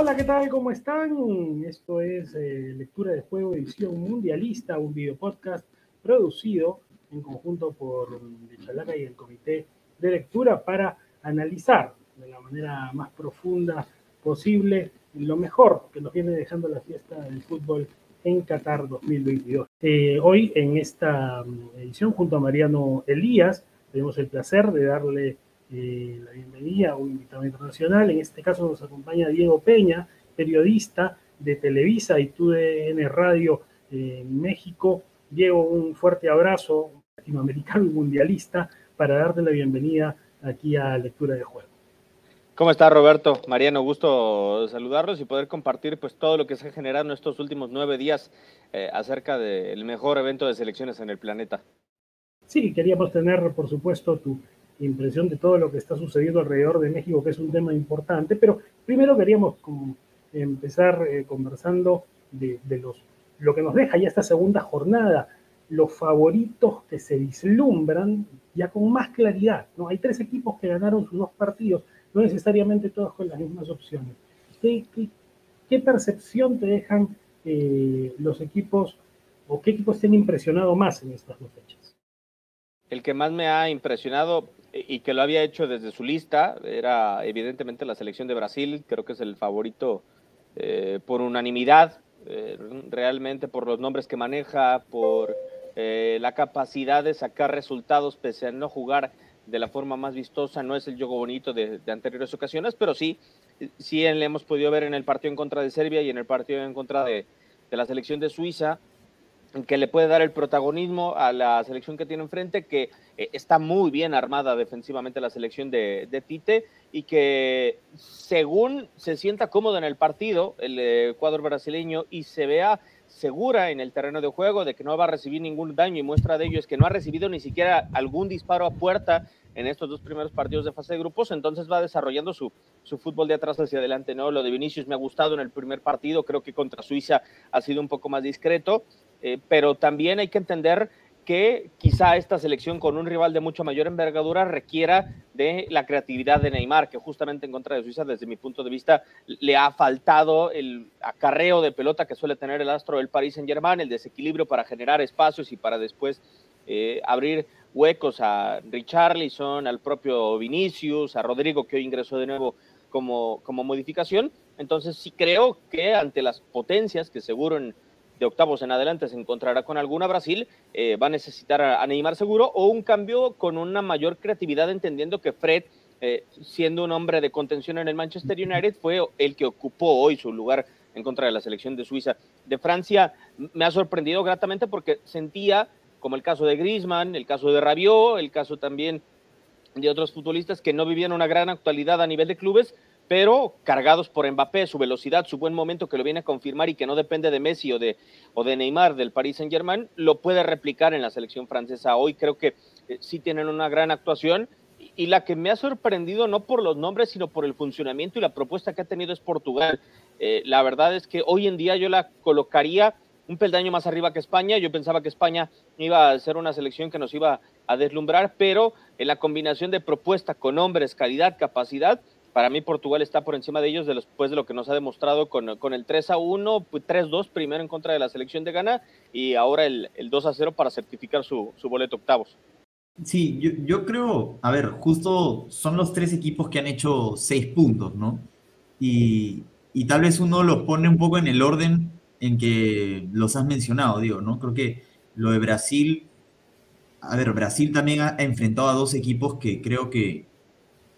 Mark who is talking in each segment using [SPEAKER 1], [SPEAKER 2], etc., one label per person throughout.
[SPEAKER 1] Hola, ¿qué tal? ¿Cómo están? Esto es eh, Lectura de Juego Edición Mundialista, un video podcast producido en conjunto por Chalaca y el Comité de Lectura para analizar de la manera más profunda posible lo mejor que nos viene dejando la fiesta del fútbol en Qatar 2022. Eh, hoy en esta mm, edición junto a Mariano Elías tenemos el placer de darle eh, la bienvenida a un invitado internacional. En este caso nos acompaña Diego Peña, periodista de Televisa y TUDN Radio en México. Diego, un fuerte abrazo latinoamericano y mundialista para darte la bienvenida aquí a Lectura de Juego.
[SPEAKER 2] ¿Cómo está Roberto? Mariano, gusto saludarlos y poder compartir pues todo lo que se ha generado en estos últimos nueve días eh, acerca del mejor evento de selecciones en el planeta.
[SPEAKER 1] Sí, queríamos tener, por supuesto, tu impresión de todo lo que está sucediendo alrededor de México, que es un tema importante, pero primero queríamos empezar eh, conversando de, los, lo que nos deja ya esta segunda jornada, los favoritos que se vislumbran ya con más claridad. ¿no? Hay tres equipos que ganaron sus dos partidos, no necesariamente todos con las mismas opciones. ¿Qué, percepción te dejan eh, los equipos o qué equipos te han impresionado más en estas dos fechas?
[SPEAKER 2] El que más me ha impresionado y que lo había hecho desde su lista, era evidentemente la selección de Brasil, creo que es el favorito eh, por unanimidad, eh, realmente por los nombres que maneja, por eh, la capacidad de sacar resultados pese a no jugar de la forma más vistosa, no es el juego bonito de, anteriores ocasiones, pero sí, sí le hemos podido ver en el partido en contra de Serbia y en el partido en contra de, de la selección de Suiza, que le puede dar el protagonismo a la selección que tiene enfrente, que eh, está muy bien armada defensivamente la selección de, Tite y que según se sienta cómodo en el partido, el eh, cuadro brasileño, y se vea segura en el terreno de juego de que no va a recibir ningún daño y muestra de ello es que no ha recibido ni siquiera algún disparo a puerta en estos dos primeros partidos de fase de grupos, entonces va desarrollando su, su fútbol de atrás hacia adelante, ¿no? Lo de Vinicius me ha gustado en el primer partido, creo que contra Suiza ha sido un poco más discreto, eh, pero también hay que entender que quizá esta selección con un rival de mucho mayor envergadura requiera de la creatividad de Neymar, que justamente en contra de Suiza, desde mi punto de vista, le ha faltado el acarreo de pelota que suele tener el astro del Paris Saint Germain, el desequilibrio para generar espacios y para después eh, abrir huecos a Richarlison, al propio Vinicius, a Rodrigo, que hoy ingresó de nuevo como, como modificación. Entonces sí creo que ante las potencias que seguro en de octavos en adelante se encontrará con alguna Brasil, eh, va a necesitar a, Neymar seguro o un cambio con una mayor creatividad, entendiendo que Fred, eh, siendo un hombre de contención en el Manchester United, fue el que ocupó hoy su lugar en contra de la selección de Suiza. De Francia me ha sorprendido gratamente porque sentía, como el caso de Griezmann, el caso de Rabiot, el caso también de otros futbolistas que no vivían una gran actualidad a nivel de clubes, pero cargados por Mbappé, su velocidad, su buen momento que lo viene a confirmar y que no depende de Messi o de, o de Neymar del Paris Saint Germain, lo puede replicar en la selección francesa. Hoy creo que eh, sí tienen una gran actuación y, la que me ha sorprendido no por los nombres, sino por el funcionamiento y la propuesta que ha tenido es Portugal. Eh, la verdad es que hoy en día yo la colocaría un peldaño más arriba que España. Yo pensaba que España iba a ser una selección que nos iba a deslumbrar, pero en la combinación de propuesta con hombres, calidad, capacidad, para mí Portugal está por encima de ellos después de lo que nos ha demostrado con, el 3 a 1, 3 2 primero en contra de la selección de Ghana y ahora el, 2 a 0 para certificar su, boleto octavos.
[SPEAKER 3] Sí, yo, creo, a ver, justo son los tres equipos que han hecho seis puntos, ¿no? Y, tal vez uno los pone un poco en el orden en que los has mencionado, digo, ¿no? Creo que lo de Brasil, a ver, Brasil también ha enfrentado a dos equipos que creo que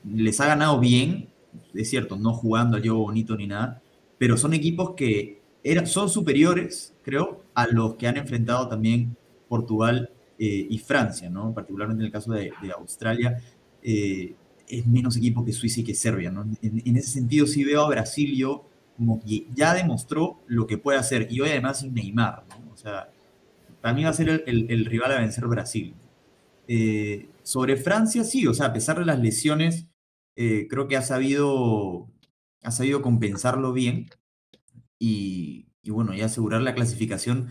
[SPEAKER 3] les ha ganado bien, es cierto, no jugando a juego bonito ni nada, pero son equipos que son superiores, creo, a los que han enfrentado también Portugal eh, y Francia, ¿no? Particularmente en el caso de, Australia, eh, es menos equipo que Suiza y que Serbia, ¿no? En, ese sentido sí veo a Brasil yo como que ya demostró lo que puede hacer, y hoy además sin Neymar, ¿no? O sea, para mí va a ser el, rival a vencer Brasil. Eh, sobre Francia, sí, o sea, a pesar de las lesiones, eh, creo que ha sabido, ha sabido compensarlo bien y, bueno, y asegurar la clasificación.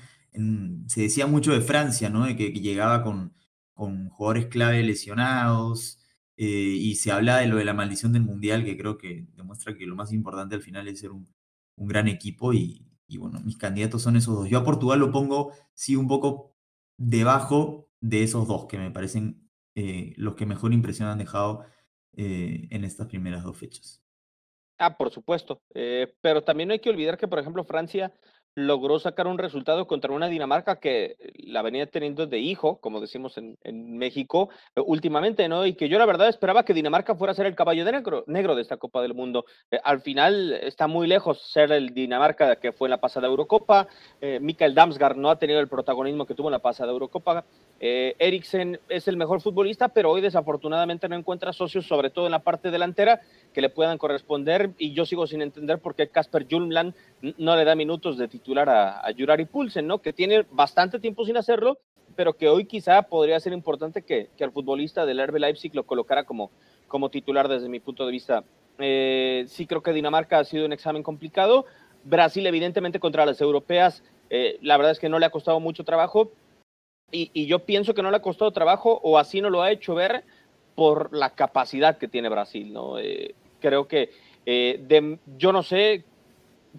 [SPEAKER 3] se decía mucho de Francia, ¿no? De que, llegaba con, con, jugadores clave lesionados eh, y se habla de lo de la maldición del Mundial, que creo que demuestra que lo más importante al final es ser un, un gran equipo y, bueno, mis candidatos son esos dos. Yo a Portugal lo pongo, sí, un poco debajo de esos dos, que me parecen eh, los que mejor impresión han dejado eh, en estas primeras dos fechas.
[SPEAKER 2] Ah, por supuesto. Eh, pero también no hay que olvidar que, por ejemplo, Francia logró sacar un resultado contra una Dinamarca que la venía teniendo de hijo, como decimos en, México, eh, últimamente, ¿no? Y que yo la verdad esperaba que Dinamarca fuera a ser el caballo de negro, de esta Copa del Mundo. Eh, al final está muy lejos ser el Dinamarca que fue en la pasada Eurocopa. Eh, Mikael Damsgaard no ha tenido el protagonismo que tuvo en la pasada Eurocopa. Eh, Eriksen es el mejor futbolista, pero hoy desafortunadamente no encuentra socios, sobre todo en la parte delantera, que le puedan corresponder. Y yo sigo sin entender por qué Casper Julmland no le da minutos de titular a, a Pulsen, ¿no? Que tiene bastante tiempo sin hacerlo, pero que hoy quizá podría ser importante que, que al futbolista del RB Leipzig lo colocara como, como titular desde mi punto de vista. Eh, sí creo que Dinamarca ha sido un examen complicado. Brasil, evidentemente, contra las europeas, eh, la verdad es que no le ha costado mucho trabajo. Y, y, yo pienso que no le ha costado trabajo o así no lo ha hecho ver por la capacidad que tiene Brasil. ¿no? Eh, creo que de, yo no sé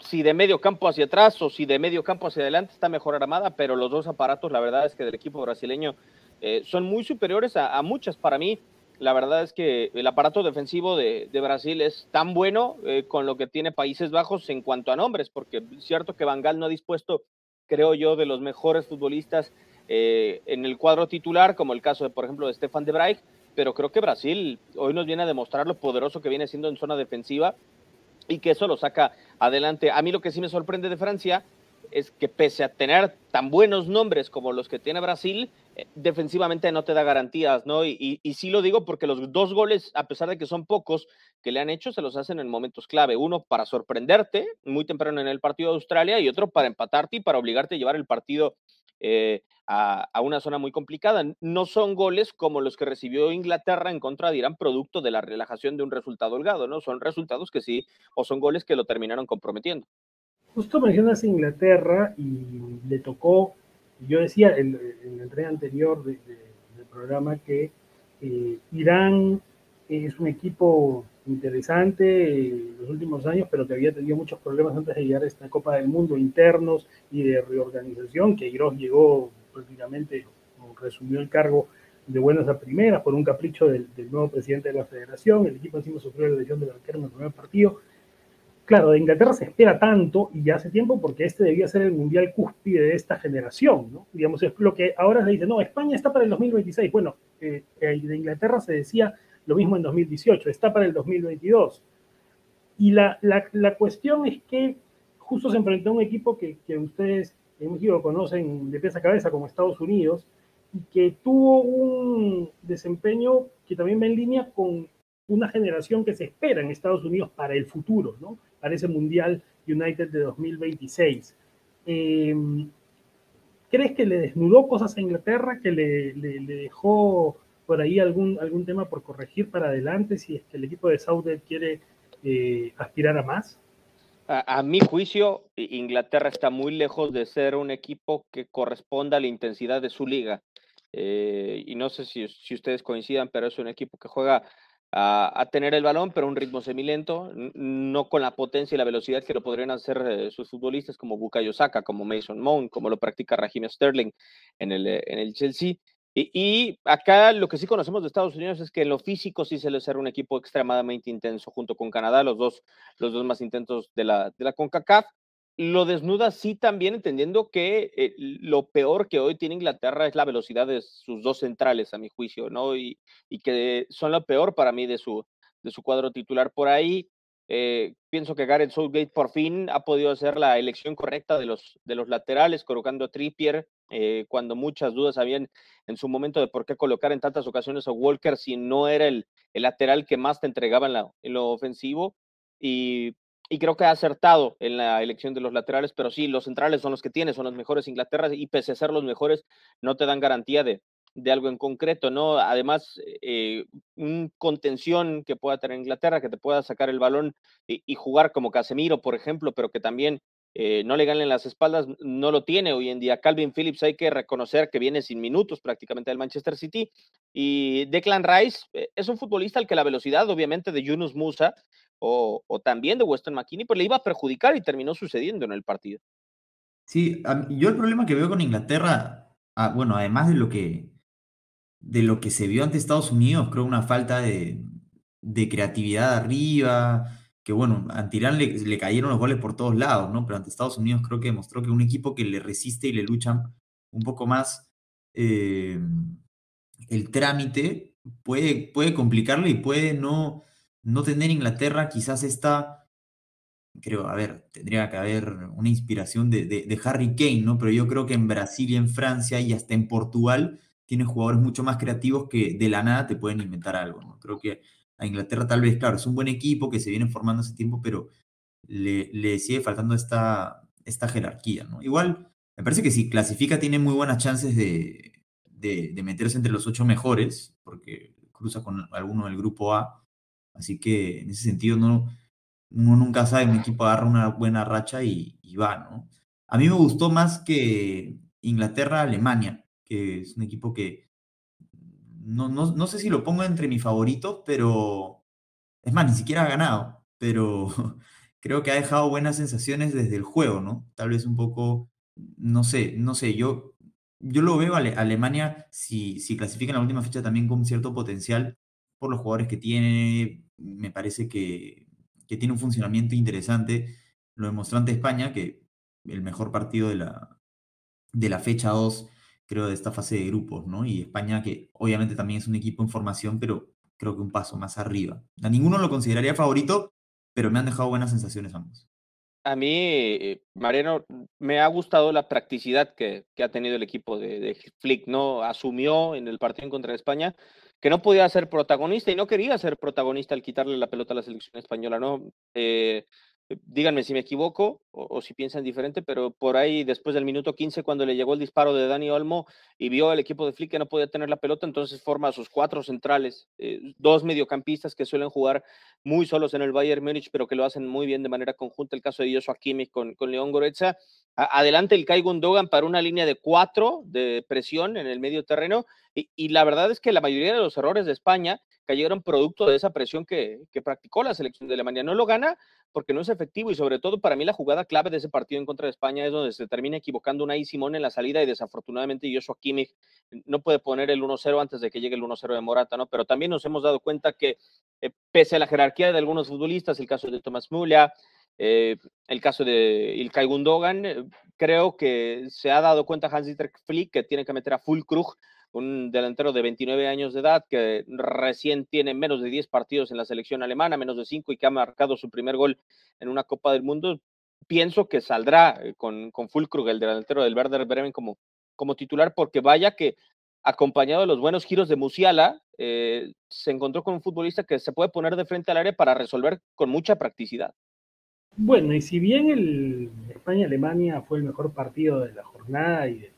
[SPEAKER 2] si de medio campo hacia atrás o si de medio campo hacia adelante está mejor armada, pero los dos aparatos, la verdad es que del equipo brasileño eh, son muy superiores a, muchas. Para mí, la verdad es que el aparato defensivo de, Brasil es tan bueno eh, con lo que tiene Países Bajos en cuanto a nombres, porque es cierto que Bangal no ha dispuesto, creo yo, de los mejores futbolistas eh, en el cuadro titular, como el caso de, por ejemplo, de Stefan de Vrij, pero creo que Brasil hoy nos viene a demostrar lo poderoso que viene siendo en zona defensiva y que eso lo saca adelante. A mí lo que sí me sorprende de Francia es que pese a tener tan buenos nombres como los que tiene Brasil, eh, defensivamente no te da garantías, ¿no? Y, y, sí lo digo porque los dos goles, a pesar de que son pocos que le han hecho, se los hacen en momentos clave. Uno para sorprenderte muy temprano en el partido de Australia y otro para empatarte y para obligarte a llevar el partido eh, a, una zona muy complicada. No son goles como los que recibió Inglaterra en contra de Irán, producto de la relajación de un resultado holgado, ¿no? Son resultados que sí, o son goles que lo terminaron comprometiendo.
[SPEAKER 1] Justo mencionas Inglaterra y le tocó, yo decía en, el tren anterior del programa que eh, Irán es un equipo interesante en los últimos años, pero que había tenido muchos problemas antes de llegar a esta Copa del Mundo internos y de reorganización, que Iros llegó prácticamente, resumió el cargo de buenas a primeras por un capricho del, nuevo presidente de la federación, el equipo encima sufrió la lesión del arquero en el primer partido. Claro, de Inglaterra se espera tanto y ya hace tiempo porque este debía ser el mundial cúspide de esta generación, ¿no? Digamos, es lo que ahora se dice, no, España está para el 2026. Bueno, eh, eh, de Inglaterra se decía lo mismo en 2018, está para el 2022. Y la, la, la cuestión es que justo se enfrentó a un equipo que, que ustedes en México conocen de pies a cabeza como Estados Unidos, y que tuvo un desempeño que también va en línea con una generación que se espera en Estados Unidos para el futuro, ¿no? Para ese Mundial United de 2026. Eh, ¿Crees que le desnudó cosas a Inglaterra, que le, le dejó por ahí algún, algún tema por corregir para adelante si es que el equipo de Southend quiere eh, aspirar a más?
[SPEAKER 2] A, mi juicio, Inglaterra está muy lejos de ser un equipo que corresponda a la intensidad de su liga. Eh, y no sé si, si, ustedes coincidan, pero es un equipo que juega a, tener el balón, pero un ritmo semilento, no con la potencia y la velocidad que lo podrían hacer eh, sus futbolistas como Bukayo Saka, como Mason Mount, como lo practica Raheem Sterling en el, en el Chelsea. Y, acá lo que sí conocemos de Estados Unidos es que en lo físico sí se le será un equipo extremadamente intenso junto con Canadá, los dos, los dos más intensos de la, de la CONCACAF. Lo desnuda sí también entendiendo que eh, lo peor que hoy tiene Inglaterra es la velocidad de sus dos centrales, a mi juicio, ¿no? Y, y que son lo peor para mí de su, de su cuadro titular. Por ahí eh, pienso que Gareth Southgate por fin ha podido hacer la elección correcta de los, de los laterales, colocando a Trippier eh, cuando muchas dudas habían en su momento de por qué colocar en tantas ocasiones a Walker si no era el, el lateral que más te entregaba en, la, en lo ofensivo. Y, y, creo que ha acertado en la elección de los laterales, pero sí, los centrales son los que tiene, son los mejores Inglaterra y pese a ser los mejores, no te dan garantía de, de algo en concreto, ¿no? Además, eh, un contención que pueda tener Inglaterra, que te pueda sacar el balón y, jugar como Casemiro, por ejemplo, pero que también eh, no le ganen las espaldas, no lo tiene hoy en día. Calvin Phillips hay que reconocer que viene sin minutos prácticamente del Manchester City. Y Declan Rice eh, es un futbolista al que la velocidad, obviamente, de Yunus Musa, o, también de Weston McKinney, pues le iba a perjudicar y terminó sucediendo en el partido.
[SPEAKER 3] Sí, yo el problema que veo con Inglaterra, ah, bueno, además de lo que de lo que se vio ante Estados Unidos, creo una falta de, de creatividad arriba, que bueno, a Irán le, cayeron los goles por todos lados, ¿no? Pero ante Estados Unidos creo que demostró que un equipo que le resiste y le lucha un poco más eh, el trámite puede, puede complicarle y puede no, no tener Inglaterra quizás esta, creo, a ver, tendría que haber una inspiración de, de, Harry Kane, ¿no? Pero yo creo que en Brasil y en Francia y hasta en Portugal tiene jugadores mucho más creativos que de la nada te pueden inventar algo, ¿no? Creo que a Inglaterra tal vez, claro, es un buen equipo que se viene formando hace tiempo, pero le, le sigue faltando esta, esta jerarquía, ¿no? Igual, me parece que si clasifica tiene muy buenas chances de, de, meterse entre los ocho mejores, porque cruza con alguno del grupo A. Así que en ese sentido no, uno nunca sabe, un equipo agarra una buena racha y, va, ¿no? A mí me gustó más que Inglaterra-Alemania, que es un equipo que no, no, no sé si lo pongo entre mis favoritos, pero es más, ni siquiera ha ganado, pero creo que ha dejado buenas sensaciones desde el juego, ¿no? Tal vez un poco, no sé, no sé, yo yo lo veo a Alemania, si, si clasifica en la última fecha, también con cierto potencial por los jugadores que tiene. Me parece que, tiene un funcionamiento interesante. Lo demostró ante España, que el mejor partido de la, de la fecha 2, creo, de esta fase de grupos, ¿no? Y España, que obviamente también es un equipo en formación, pero creo que un paso más arriba. A ninguno lo consideraría favorito, pero me han dejado buenas sensaciones ambos
[SPEAKER 2] a mí, eh, Mariano, me ha gustado la practicidad que, ha tenido el equipo de, Flick, ¿no? Asumió en el partido en contra de España que no podía ser protagonista y no quería ser protagonista al quitarle la pelota a la selección española, ¿no? Eh, díganme si me equivoco o, si piensan diferente, pero por ahí después del minuto 15, cuando le llegó el disparo de Dani Olmo y vio al equipo de Flick que no podía tener la pelota, entonces forma sus cuatro centrales, eh, dos mediocampistas que suelen jugar muy solos en el Bayern Múnich, pero que lo hacen muy bien de manera conjunta, el caso de Joshua Kimmich con, con León Goretza. adelante el Kai Gundogan para una línea de cuatro de presión en el medio terreno, y la verdad es que la mayoría de los errores de España cayeron producto de esa presión que, practicó la selección de Alemania. No lo gana porque no es efectivo y sobre todo para mí la jugada clave de ese partido en contra de España es donde se termina equivocando una Simón en la salida y desafortunadamente Joshua Kimmich no puede poner el 1-0 antes de que llegue el 1-0 de Morata, ¿no? Pero también nos hemos dado cuenta que eh, pese a la jerarquía de algunos futbolistas, el caso de Thomas Müller, eh, el caso de Ilkay Gundogan, eh, creo que se ha dado cuenta Hans-Dietrich Flick que tiene que meter a Fulkrug un delantero de 29 años de edad que recién tiene menos de 10 partidos en la selección alemana, menos de 5 y que ha marcado su primer gol en una Copa del Mundo, pienso que saldrá eh, con, con Fulkrug, el delantero del Werder Bremen, como, como titular, porque vaya que acompañado de los buenos giros de Musiala, eh, se encontró con un futbolista que se puede poner de frente al área para resolver con mucha practicidad.
[SPEAKER 1] Bueno, y si bien el España-Alemania fue el mejor partido de la jornada y de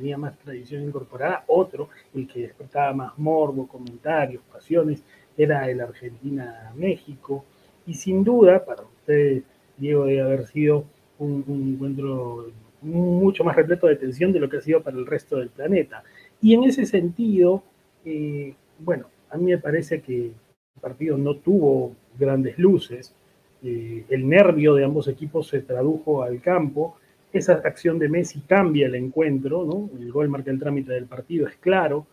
[SPEAKER 1] tenía más tradición incorporada, otro, el que despertaba más morbo, comentarios, pasiones, era el Argentina-México. Y sin duda, para usted, Diego, debe haber sido un, encuentro mucho más repleto de tensión de lo que ha sido para el resto del planeta. Y en ese sentido, eh, bueno, a mí me parece que el partido no tuvo grandes luces. Eh, el nervio de ambos equipos se tradujo al campo esa acción de Messi cambia el encuentro, ¿no? El gol marca el trámite del partido, es claro.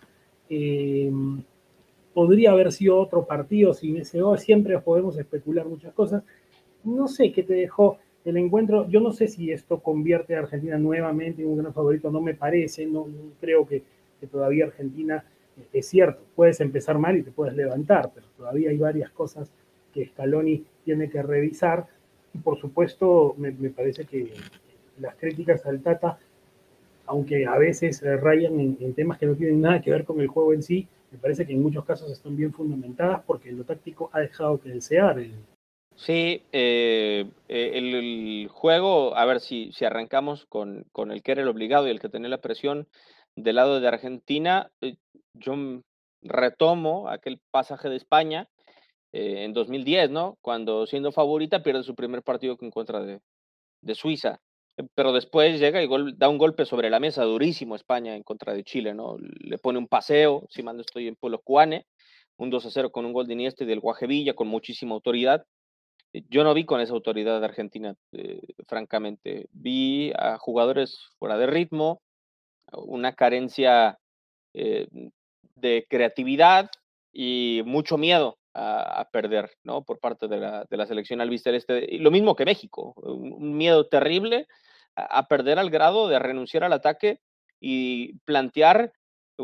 [SPEAKER 1] Eh, podría haber sido otro partido sin ese gol, siempre podemos especular muchas cosas. No sé qué te dejó el encuentro, yo no sé si esto convierte a Argentina nuevamente en un gran favorito, no me parece, no, creo que, todavía Argentina, es cierto, puedes empezar mal y te puedes levantar, pero todavía hay varias cosas que Scaloni tiene que revisar y por supuesto me parece que las críticas al Tata, aunque a veces rayan en, temas que no tienen nada que ver con el juego en sí, me parece que en muchos casos están bien fundamentadas porque lo táctico ha dejado que desear.
[SPEAKER 2] Sí, eh, eh, el, juego, a ver si, si arrancamos con, con, el que era el obligado y el que tenía la presión del lado de Argentina, eh, yo retomo aquel pasaje de España en 2010, ¿no? Cuando siendo favorita pierde su primer partido en contra de, de Suiza pero después llega y da un golpe sobre la mesa durísimo España en contra de Chile, ¿no? Le pone un paseo, si mal no estoy en Polo Cuane, un 2 a 0 con un gol de Iniesta y del Guajevilla con muchísima autoridad. Eh, yo no vi con esa autoridad de Argentina, eh, francamente. Vi a jugadores fuera de ritmo, una carencia eh, de creatividad y mucho miedo a, perder, ¿no? Por parte de la, de la selección albiceleste. Y lo mismo que México, un, miedo terrible a, perder al grado de renunciar al ataque y plantear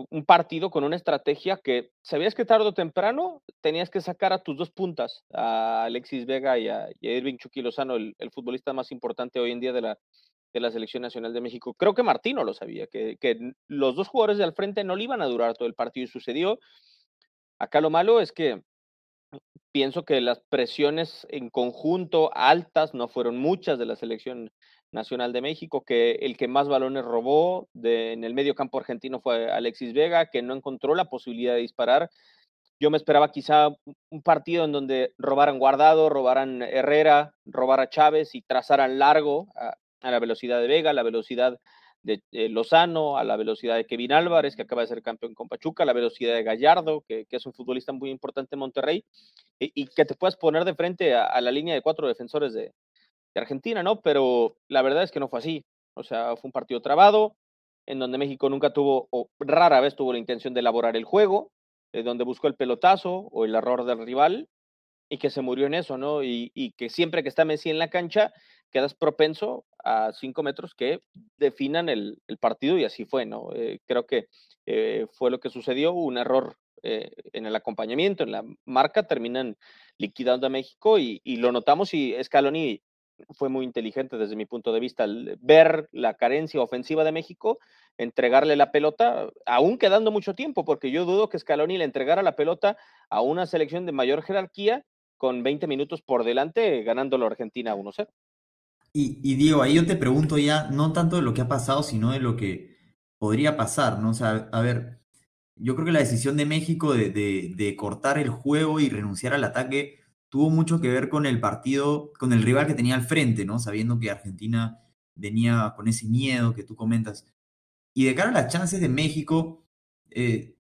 [SPEAKER 2] un partido con una estrategia que sabías que tarde o temprano tenías que sacar a tus dos puntas, a Alexis Vega y a, Irving Chucky Lozano, el, futbolista más importante hoy en día de la, de la Selección Nacional de México. Creo que Martino lo sabía, que, que los dos jugadores de al frente no le iban a durar todo el partido y sucedió. Acá lo malo es que pienso que las presiones en conjunto altas no fueron muchas de la selección nacional de México, que el que más balones robó en el medio campo argentino fue Alexis Vega, que no encontró la posibilidad de disparar. Yo me esperaba quizá un partido en donde robaran Guardado, robaran Herrera, robara Chávez y trazaran largo a, la velocidad de Vega, a la velocidad de Lozano, a la velocidad de Kevin Álvarez, que acaba de ser campeón con Pachuca, a la velocidad de Gallardo, que, es un futbolista muy importante en Monterrey, y, que te puedas poner de frente a, la línea de cuatro defensores de, de Argentina, ¿no? Pero la verdad es que no fue así. O sea, fue un partido trabado, en donde México nunca tuvo, o rara vez tuvo la intención de elaborar el juego, eh, donde buscó el pelotazo o el error del rival, y que se murió en eso, ¿no? Y, que siempre que está Messi en la cancha, quedas propenso a cinco metros que definan el, partido, y así fue, ¿no? Eh, creo que eh, fue lo que sucedió, un error en el acompañamiento, en la marca, terminan liquidando a México y, y lo notamos y Scaloni fue muy inteligente desde mi punto de vista. ver la carencia ofensiva de México, entregarle la pelota, aún quedando mucho tiempo, porque yo dudo que Scaloni le entregara la pelota a una selección de mayor jerarquía con 20 minutos por delante, ganándolo Argentina 1-0.
[SPEAKER 3] Y, y, Diego, ahí yo te pregunto ya, no tanto de lo que ha pasado, sino de lo que podría pasar, ¿no? O sea, a ver, yo creo que la decisión de México de, de cortar el juego y renunciar al ataque tuvo mucho que ver con el partido, con el rival que tenía al frente, ¿no? Sabiendo que Argentina venía con ese miedo que tú comentas. Y de cara a las chances de México, eh,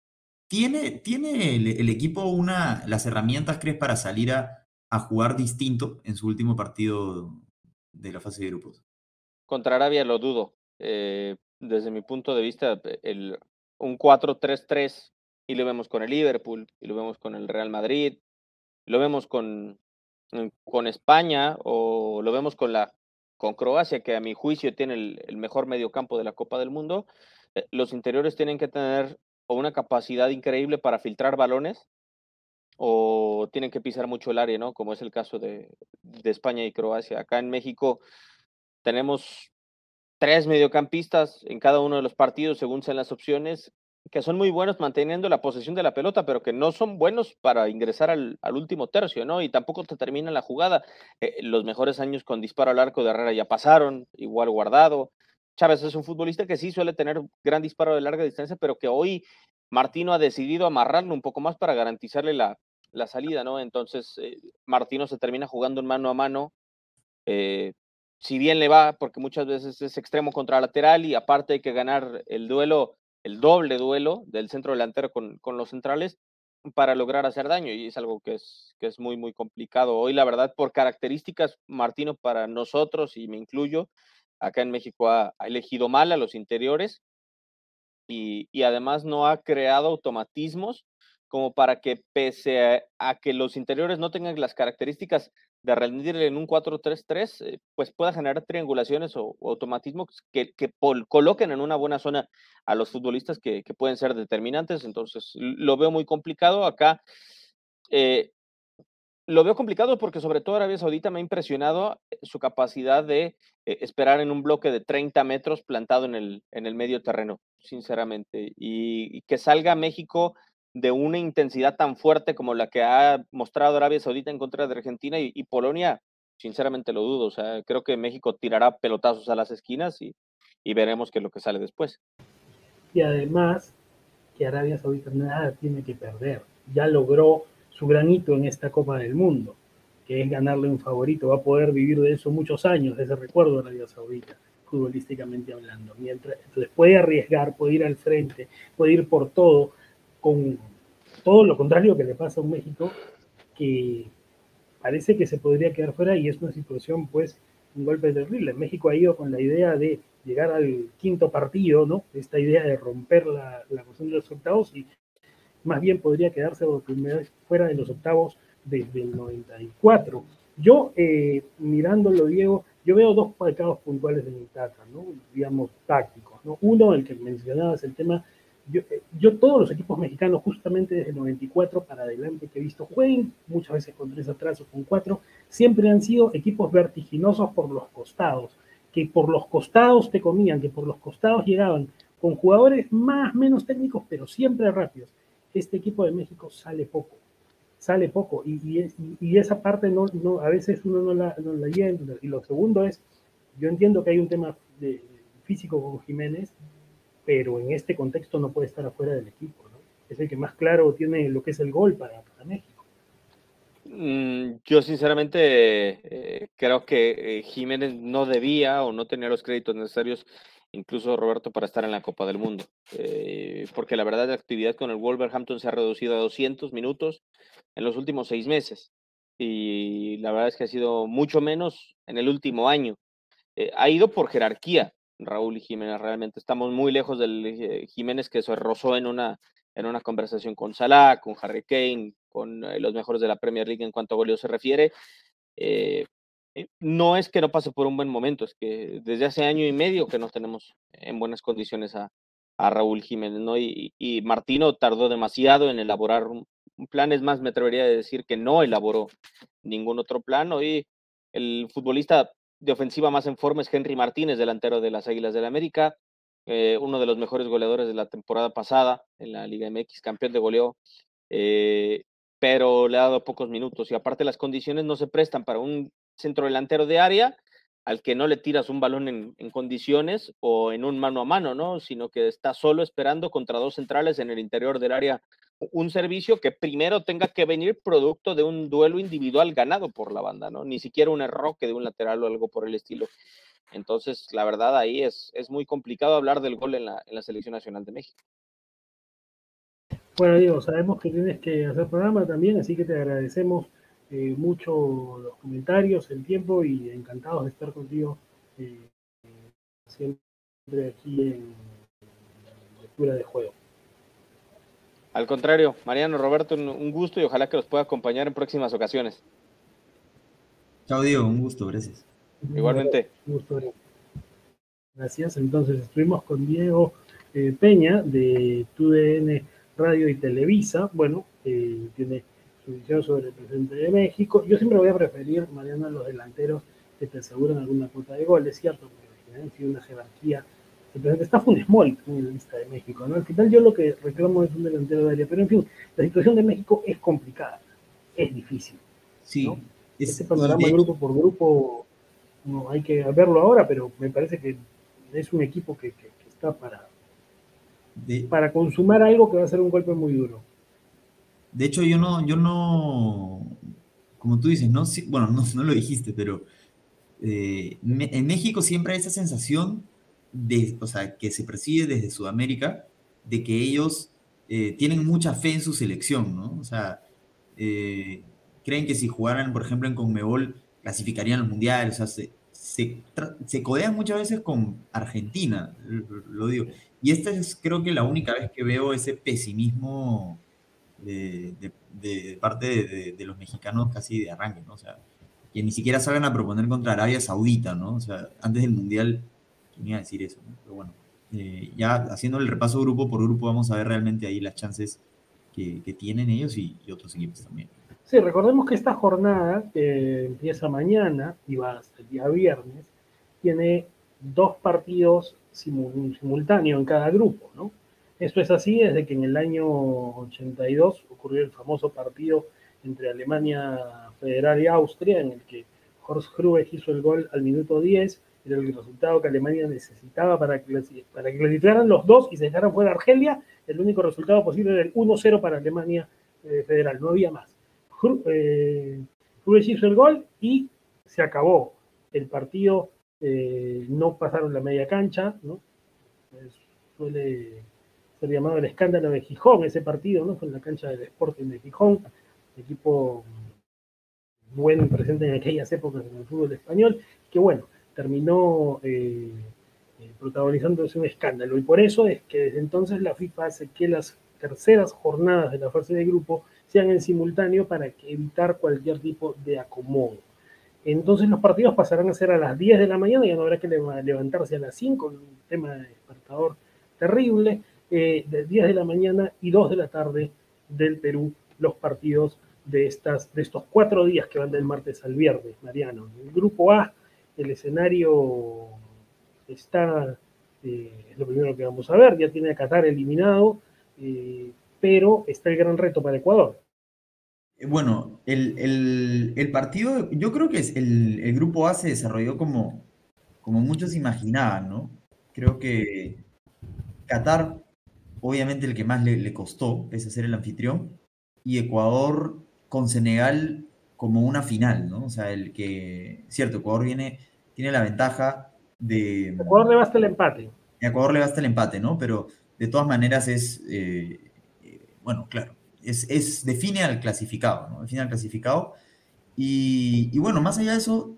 [SPEAKER 3] ¿tiene, tiene el, equipo una, las herramientas, crees, para salir a, jugar distinto en su último partido de la fase de grupos?
[SPEAKER 2] Contra Arabia lo dudo. Eh, desde mi punto de vista, el, un 4-3-3 y lo vemos con el Liverpool, y lo vemos con el Real Madrid, lo vemos con, mm, con España o lo vemos con, la, con Croacia, que a mi juicio tiene el, el mejor mediocampo de la Copa del Mundo, eh, los interiores tienen que tener una capacidad increíble para filtrar balones o tienen que pisar mucho el área, ¿no? Como es el caso de, de España y Croacia. Acá en México tenemos tres mediocampistas en cada uno de los partidos según sean las opciones que son muy buenos manteniendo la posesión de la pelota, pero que no son buenos para ingresar al, último tercio, ¿no? Y tampoco te terminan la jugada. Eh, los mejores años con disparo al arco de Herrera ya pasaron, igual guardado. Chávez es un futbolista que sí suele tener gran disparo de larga distancia, pero que hoy Martino ha decidido amarrarlo un poco más para garantizarle la, salida, ¿no? Entonces, eh, Martino se termina jugando en mano a mano. Eh, si bien le va, porque muchas veces es extremo contra lateral y aparte hay que ganar el duelo el doble duelo del centro delantero con, con, los centrales para lograr hacer daño y es algo que es, que es muy, muy complicado. Hoy, la verdad, por características, Martino, para nosotros, y me incluyo, acá en México ha, elegido mal a los interiores y, y, además no ha creado automatismos como para que pese a, que los interiores no tengan las características de rendir en un 4-3-3, eh, pues pueda generar triangulaciones o, automatismos que, que coloquen en una buena zona a los futbolistas que, pueden ser determinantes. Entonces, lo veo muy complicado. Acá eh, lo veo complicado porque sobre todo Arabia Saudita me ha impresionado eh, su capacidad de esperar en un bloque de 30 metros plantado en el, en el medio terreno, sinceramente. Y que salga México de una intensidad tan fuerte como la que ha mostrado Arabia Saudita en contra de Argentina y, Polonia, sinceramente lo dudo. O sea, creo que México tirará pelotazos a las esquinas y, veremos qué es lo que sale después.
[SPEAKER 1] Y además, que Arabia Saudita nada tiene que perder. Ya logró su granito en esta Copa del Mundo, que es ganarle un favorito. Va a poder vivir de eso muchos años, ese recuerdo de Arabia Saudita, futbolísticamente hablando. Mientras, entonces puede arriesgar, puede ir al frente, puede ir por todo con todo lo contrario que le pasa a un México que parece que se podría quedar fuera y es una situación, pues, un golpe terrible. México ha ido con la idea de llegar al quinto partido, ¿no? Esta idea de romper la, la cuestión de los octavos y más bien podría quedarse por primera fuera de los octavos desde el 94. Yo, eh, mirándolo, Diego, yo veo dos pecados puntuales de tata, ¿no? digamos, tácticos. ¿no? Uno, el que mencionabas, el tema, yo, eh, yo, todos los equipos mexicanos, justamente desde el 94 para adelante que he visto jueguen, muchas veces con tres atrás o con cuatro, siempre han sido equipos vertiginosos por los costados, que por los costados te comían, que por los costados llegaban con jugadores más, menos técnicos, pero siempre rápidos. Este equipo de México sale poco sale poco y, y, esa parte no, no, a veces uno no la, no la Y lo segundo es, yo entiendo que hay un tema de, físico con Jiménez, pero en este contexto no puede estar afuera del equipo. ¿no? Es el que más claro tiene lo que es el gol para, México.
[SPEAKER 2] Mm, yo sinceramente eh, creo que eh, Jiménez no debía o no tenía los créditos necesarios incluso Roberto, para estar en la Copa del Mundo. Eh, porque la verdad la actividad con el Wolverhampton se ha reducido a 200 minutos en los últimos seis meses. Y la verdad es que ha sido mucho menos en el último año. Ha ido por jerarquía, Raúl y Jiménez, realmente. Estamos muy lejos del eh, Jiménez que se rozó en una, en una conversación con Salah, con Harry Kane, con los mejores de la Premier League en cuanto a goleo se refiere. Eh, no es que no pase por un buen momento, es que desde hace año y medio que no tenemos en buenas condiciones a, Raúl Jiménez, ¿no? Y, Martino tardó demasiado en elaborar un, plan, es más, me atrevería a decir que no elaboró ningún otro plan. Hoy el futbolista de ofensiva más en forma es Henry Martínez, delantero de las Águilas del la América, eh, uno de los mejores goleadores de la temporada pasada en la Liga MX, campeón de goleo. Eh, pero le ha dado pocos minutos y aparte las condiciones no se prestan para un centro delantero de área al que no le tiras un balón en, condiciones o en un mano a mano, ¿no? Sino que está solo esperando contra dos centrales en el interior del área un servicio que primero tenga que venir producto de un duelo individual ganado por la banda, ¿no? Ni siquiera un erroque de un lateral o algo por el estilo. Entonces, la verdad, ahí es, es muy complicado hablar del gol en la, en la Selección Nacional de México.
[SPEAKER 1] Bueno, Diego, sabemos que tienes que hacer programa también, así que te agradecemos eh, mucho los comentarios, el tiempo y encantados de estar contigo eh, siempre aquí en lectura de juego.
[SPEAKER 2] Al contrario, Mariano, Roberto, un gusto y ojalá que los pueda acompañar en próximas ocasiones.
[SPEAKER 3] Chao, Diego, un gusto, gracias.
[SPEAKER 2] Igualmente.
[SPEAKER 1] Un gusto, Gracias. Entonces, estuvimos con Diego eh, Peña de TUDN Radio y Televisa. Bueno, tiene su visión sobre el presidente de México. Yo siempre voy a preferir, Mariano, a los delanteros que te aseguran alguna cuota de gol, es cierto, porque al final una jerarquía. El presidente está Funes Mori en la lista de México, ¿no? Al final yo lo que reclamo es un delantero de área, pero en fin, la situación de México es complicada, es difícil. Sí. este panorama grupo por grupo no hay que verlo ahora, pero me parece que es un equipo que, está para, para consumar algo que va a ser un golpe muy duro.
[SPEAKER 3] De hecho, yo no, yo no, como tú dices, no, bueno, no, no lo dijiste, pero eh, en México siempre hay esa sensación de, o sea, que se percibe desde Sudamérica, de que ellos eh, tienen mucha fe en su selección, ¿no? O sea, eh, creen que si jugaran, por ejemplo, en Conmebol, clasificarían al Mundial, o sea, se, se, codean muchas veces con Argentina, lo digo. Y esta es creo que la única vez que veo ese pesimismo de, parte de, los mexicanos casi de arranque, ¿no? O sea, que ni siquiera salgan a proponer contra Arabia Saudita, ¿no? O sea, antes del Mundial, ¿quién iba a decir eso? ¿no? Pero bueno, eh, ya haciendo el repaso grupo por grupo, vamos a ver realmente ahí las chances que, tienen ellos y, otros equipos también.
[SPEAKER 1] Sí, recordemos que esta jornada, que empieza mañana y va hasta el día viernes, tiene dos partidos simultáneos en cada grupo, ¿no? Esto es así desde que en el año 82 ocurrió el famoso partido entre Alemania Federal y Austria, en el que Horst Krube hizo el gol al minuto 10, era el resultado que Alemania necesitaba para, para que clasificaran los dos y se dejaran fuera Argelia. El único resultado posible era el 1-0 para Alemania eh, Federal, no había más. Eh, Krube hizo el gol y se acabó. El partido eh, no pasaron la media cancha, ¿no? suele llamado el escándalo de Gijón, ese partido, ¿no? Fue en la cancha del Sporting de Gijón, equipo buen presente en aquellas épocas en el fútbol español, que bueno, terminó eh, eh, protagonizándose un escándalo. Y por eso es que desde entonces la FIFA hace que las terceras jornadas de la fase de grupo sean en simultáneo para evitar cualquier tipo de acomodo. Entonces los partidos pasarán a ser a las 10 de la mañana, ya no habrá que levantarse a las 5, un tema de despertador terrible, eh, de 10 de la mañana y 2 de la tarde del Perú, los partidos de, estas, de estos cuatro días que van del martes al viernes, Mariano. En el grupo A, el escenario está, eh, es lo primero que vamos a ver, ya tiene a Qatar eliminado, eh, pero está el gran reto para Ecuador.
[SPEAKER 3] Eh, bueno, el, partido, yo creo que es el, grupo A se desarrolló como, como muchos imaginaban, ¿no? Creo que Qatar, obviamente el que más le, le costó, pese a ser el anfitrión, y Ecuador con Senegal como una final, ¿no? O sea, el que, cierto, Ecuador viene, tiene la ventaja de...
[SPEAKER 1] Ecuador le basta el empate.
[SPEAKER 3] Ecuador le basta el empate, ¿no? Pero de todas maneras es, eh, eh, bueno, claro, es, define al clasificado, ¿no? Define al clasificado. Y, bueno, más allá de eso,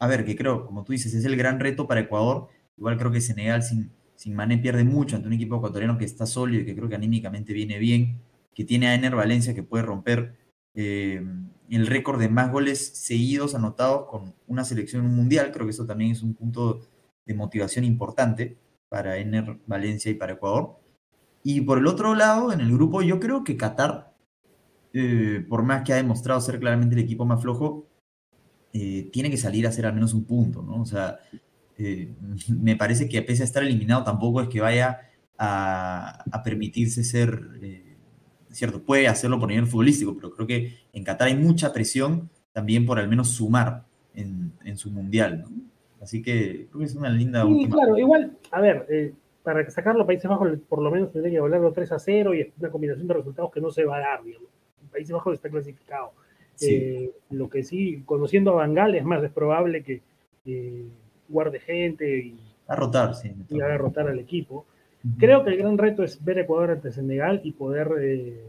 [SPEAKER 3] a ver, que creo, como tú dices, es el gran reto para Ecuador. Igual creo que Senegal sin, sin Mané pierde mucho ante un equipo ecuatoriano que está sólido y que creo que anímicamente viene bien, que tiene a Ener Valencia que puede romper eh, el récord de más goles seguidos anotados con una selección mundial. Creo que eso también es un punto de motivación importante para Ener Valencia y para Ecuador. Y por el otro lado, en el grupo, yo creo que Qatar, eh, por más que ha demostrado ser claramente el equipo más flojo, eh, tiene que salir a hacer al menos un punto, ¿no? O sea, me parece que pese a estar eliminado, tampoco es que vaya a, a permitirse ser cierto, puede hacerlo por nivel futbolístico, pero creo que en Qatar hay mucha presión también por al menos sumar en, su mundial, Así que creo que es una linda.
[SPEAKER 1] Sí, claro, igual, a ver, eh, para sacarlo Países Bajos por lo menos tendría que volarlo 3 a 0 y es una combinación de resultados que no se va a dar, digamos. Países Bajos está clasificado. Eh, lo que sí, conociendo a Bangal, es más, es probable que guarde gente y.
[SPEAKER 3] A rotar, sí.
[SPEAKER 1] Y rotar al equipo. Creo que el gran reto es ver Ecuador ante Senegal y poder eh,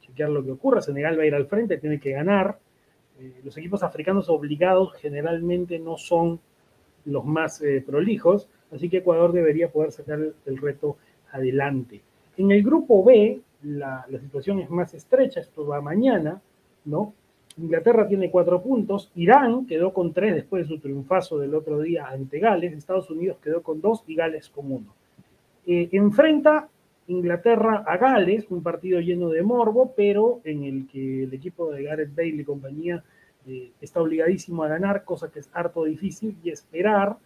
[SPEAKER 1] chequear lo que ocurra. Senegal va a ir al frente, tiene que ganar. Eh, los equipos africanos obligados generalmente no son los más eh, prolijos, así que Ecuador debería poder sacar el, reto adelante. En el grupo B, la, la, situación es más estrecha, esto va mañana, ¿no? Inglaterra tiene cuatro puntos, Irán quedó con tres después de su triunfazo del otro día ante Gales, Estados Unidos quedó con dos y Gales con uno. Eh, enfrenta Inglaterra a Gales, un partido lleno de morbo, pero en el que el equipo de Gareth Bale y compañía eh, está obligadísimo a ganar, cosa que es harto difícil, y esperar